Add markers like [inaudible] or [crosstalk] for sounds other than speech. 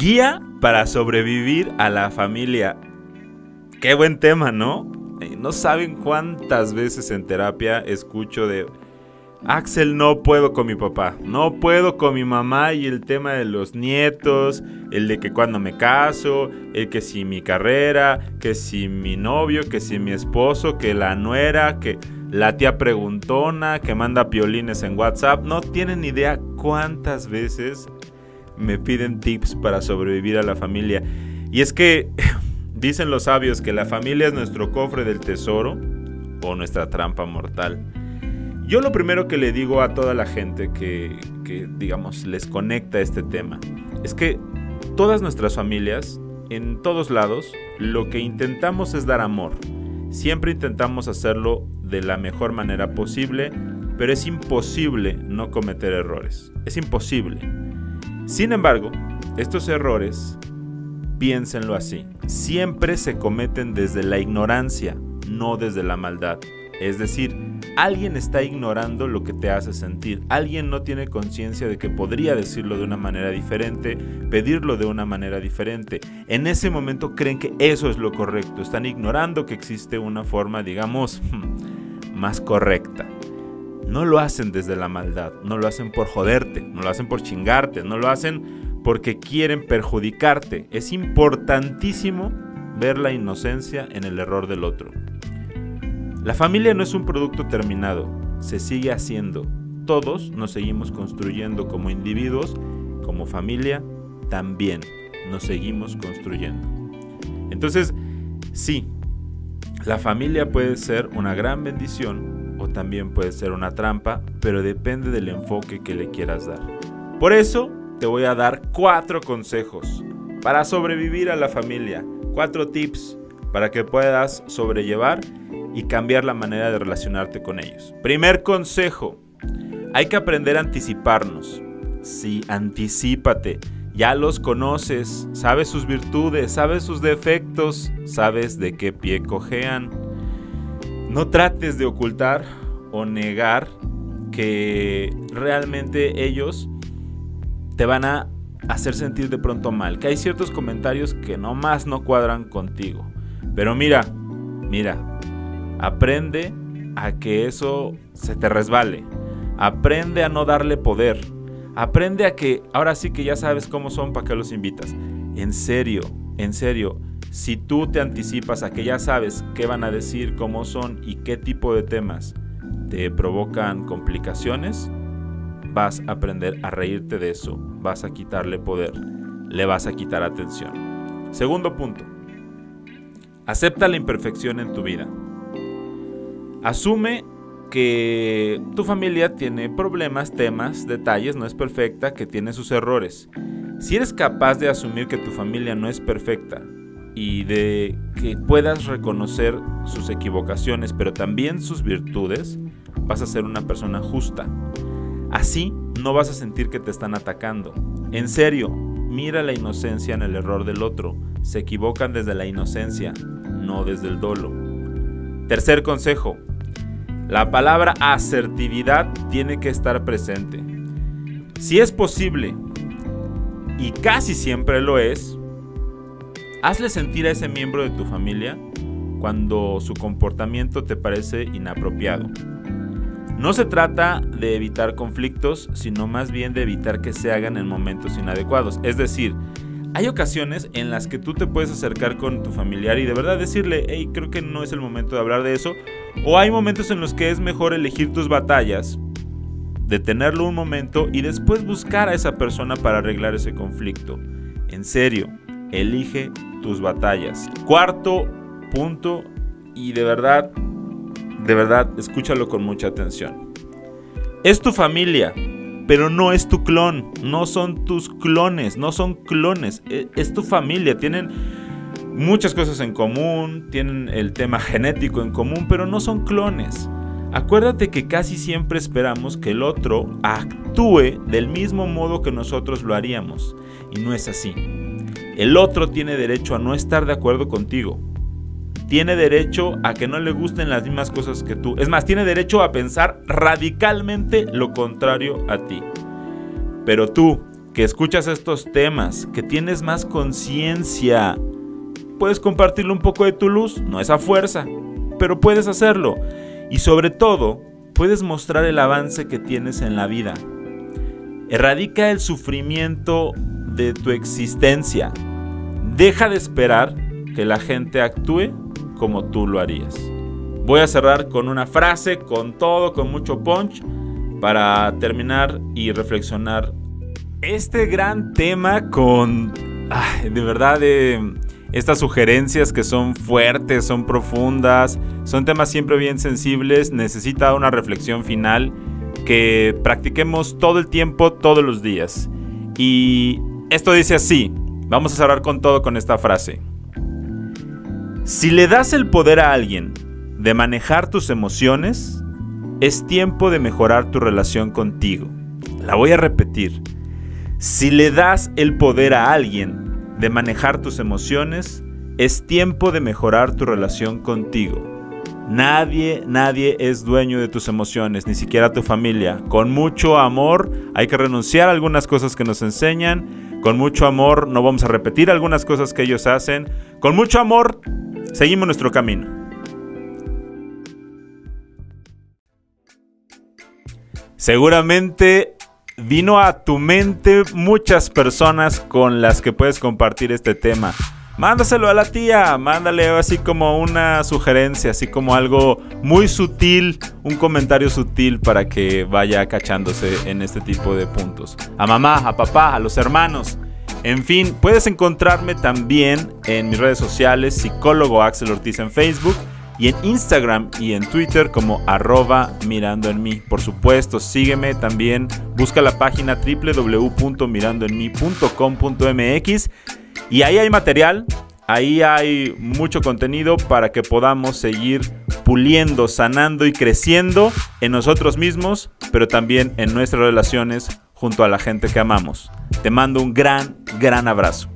Guía para sobrevivir a la familia. Qué buen tema, ¿no? Eh, no saben cuántas veces en terapia escucho de Axel, no puedo con mi papá, no puedo con mi mamá y el tema de los nietos, el de que cuando me caso, el que si mi carrera, que si mi novio, que si mi esposo, que la nuera, que la tía preguntona, que manda piolines en WhatsApp, no tienen idea cuántas veces me piden tips para sobrevivir a la familia. Y es que [laughs] dicen los sabios que la familia es nuestro cofre del tesoro o nuestra trampa mortal. Yo lo primero que le digo a toda la gente que, digamos, les conecta este tema, es que todas nuestras familias, en todos lados, lo que intentamos es dar amor. Siempre intentamos hacerlo de la mejor manera posible, pero es imposible no cometer errores. Es imposible. Sin embargo, estos errores, piénsenlo así, siempre se cometen desde la ignorancia, no desde la maldad. Es decir, alguien está ignorando lo que te hace sentir. Alguien no tiene conciencia de que podría decirlo de una manera diferente, pedirlo de una manera diferente. En ese momento creen que eso es lo correcto. Están ignorando que existe una forma, digamos, [laughs] más correcta. No lo hacen desde la maldad, no lo hacen por joderte, no lo hacen por chingarte, no lo hacen porque quieren perjudicarte. Es importantísimo ver la inocencia en el error del otro. La familia no es un producto terminado, se sigue haciendo. Todos nos seguimos construyendo como individuos, como familia, también nos seguimos construyendo. Entonces, sí, la familia puede ser una gran bendición o también puede ser una trampa, pero depende del enfoque que le quieras dar. Por eso te voy a dar cuatro consejos para sobrevivir a la familia, cuatro tips para que puedas sobrellevar y cambiar la manera de relacionarte con ellos. Primer consejo, hay que aprender a anticiparnos. Sí, anticípate. Ya los conoces, sabes sus virtudes, sabes sus defectos, sabes de qué pie cojean. No trates de ocultar o negar que realmente ellos te van a hacer sentir de pronto mal, que hay ciertos comentarios que nomás no cuadran contigo. Pero mira, mira, Aprende a que eso se te resbale. Aprende a no darle poder. Aprende a que ahora sí que ya sabes cómo son, ¿para qué los invitas? En serio, en serio, si tú te anticipas a que ya sabes qué van a decir, cómo son y qué tipo de temas te provocan complicaciones, vas a aprender a reírte de eso, vas a quitarle poder, le vas a quitar atención. Segundo punto, acepta la imperfección en tu vida. Asume que tu familia tiene problemas, temas, detalles, no es perfecta, que tiene sus errores. Si eres capaz de asumir que tu familia no es perfecta y de que puedas reconocer sus equivocaciones, pero también sus virtudes, vas a ser una persona justa. Así no vas a sentir que te están atacando. En serio, mira la inocencia en el error del otro. Se equivocan desde la inocencia, no desde el dolo. Tercer consejo, la palabra asertividad tiene que estar presente. Si es posible, y casi siempre lo es, hazle sentir a ese miembro de tu familia cuando su comportamiento te parece inapropiado. No se trata de evitar conflictos, sino más bien de evitar que se hagan en momentos inadecuados. Es decir, hay ocasiones en las que tú te puedes acercar con tu familiar y de verdad decirle, hey, creo que no es el momento de hablar de eso, o hay momentos en los que es mejor elegir tus batallas, detenerlo un momento y después buscar a esa persona para arreglar ese conflicto. En serio, elige tus batallas. Cuarto punto, y de verdad, de verdad, escúchalo con mucha atención. Es tu familia, pero no es tu clon. No son tus clones, no son clones. E, es tu familia. Tienen muchas cosas en común, tienen el tema [laughs] genético en común, pero no son clones. Acuérdate que casi siempre esperamos que el otro actúe del mismo modo que nosotros lo haríamos, y no es así. El otro tiene derecho a no estar de acuerdo contigo. Tiene derecho a que no le gusten las mismas cosas que tú. Es más, tiene derecho a pensar radicalmente lo contrario a ti. Pero tú, que escuchas estos temas, que tienes más conciencia, puedes compartirle un poco de tu luz, no es a fuerza, pero puedes hacerlo. Y sobre todo, puedes mostrar el avance que tienes en la vida. Erradica el sufrimiento de tu existencia. Deja de esperar que la gente actúe como tú lo harías. Voy a cerrar con una frase, con todo, con mucho punch, para terminar y reflexionar este gran tema con, de verdad, estas sugerencias que son fuertes, son profundas, son temas siempre bien sensibles, necesita una reflexión final que practiquemos todo el tiempo, todos los días. Y esto dice así, vamos a cerrar con todo con esta frase. Si le das el poder a alguien de manejar tus emociones, es tiempo de mejorar tu relación contigo. La voy a repetir. Si le das el poder a alguien de manejar tus emociones, es tiempo de mejorar tu relación contigo. Nadie, nadie es dueño de tus emociones, ni siquiera tu familia. Con mucho amor hay que renunciar a algunas cosas que nos enseñan. Con mucho amor no vamos a repetir algunas cosas que ellos hacen. Con mucho amor seguimos nuestro camino. Seguramente vino a tu mente muchas personas con las que puedes compartir este tema. Mándaselo a la tía, mándale así como una sugerencia, así como algo muy sutil, un comentario sutil para que vaya cachándose en este tipo de puntos. A mamá, a papá, a los hermanos. En fin, puedes encontrarme también en mis redes sociales, psicólogo Axel Ortiz en Facebook y en Instagram y en Twitter como arroba mirando en mí. Por supuesto, sígueme también, busca la página www.mirandoenmí.com.mx y ahí hay material, ahí hay mucho contenido para que podamos seguir puliendo, sanando y creciendo en nosotros mismos, pero también en nuestras relaciones junto a la gente que amamos. Te mando un gran, gran abrazo.